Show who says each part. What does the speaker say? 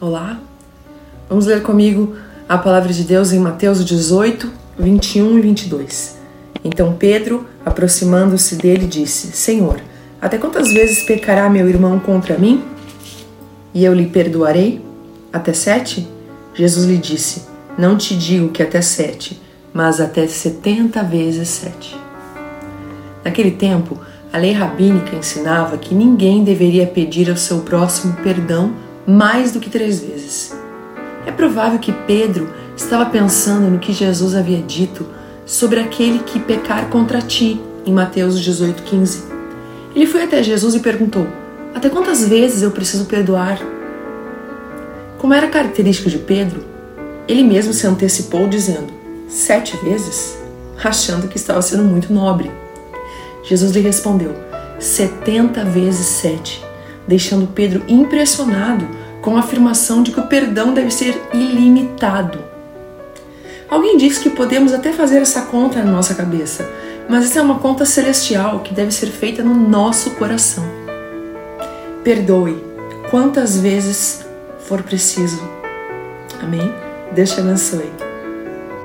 Speaker 1: Olá, vamos ler comigo a palavra de Deus em Mateus 18, 21 e 22. Então Pedro, aproximando-se dele, disse: Senhor, até quantas vezes pecará meu irmão contra mim? E eu lhe perdoarei? Até sete? Jesus lhe disse: Não te digo que até sete, mas até setenta vezes sete. Naquele tempo, a lei rabínica ensinava que ninguém deveria pedir ao seu próximo perdão mais do que três vezes. É provável que Pedro estava pensando no que Jesus havia dito sobre aquele que pecar contra ti, em Mateus 18,15. Ele foi até Jesus e perguntou: Até quantas vezes eu preciso perdoar? Como era característico de Pedro, ele mesmo se antecipou dizendo: Sete vezes? Achando que estava sendo muito nobre. Jesus lhe respondeu: Setenta vezes sete deixando Pedro impressionado com a afirmação de que o perdão deve ser ilimitado. Alguém disse que podemos até fazer essa conta na nossa cabeça, mas essa é uma conta celestial que deve ser feita no nosso coração. Perdoe quantas vezes for preciso. Amém? Deus te abençoe.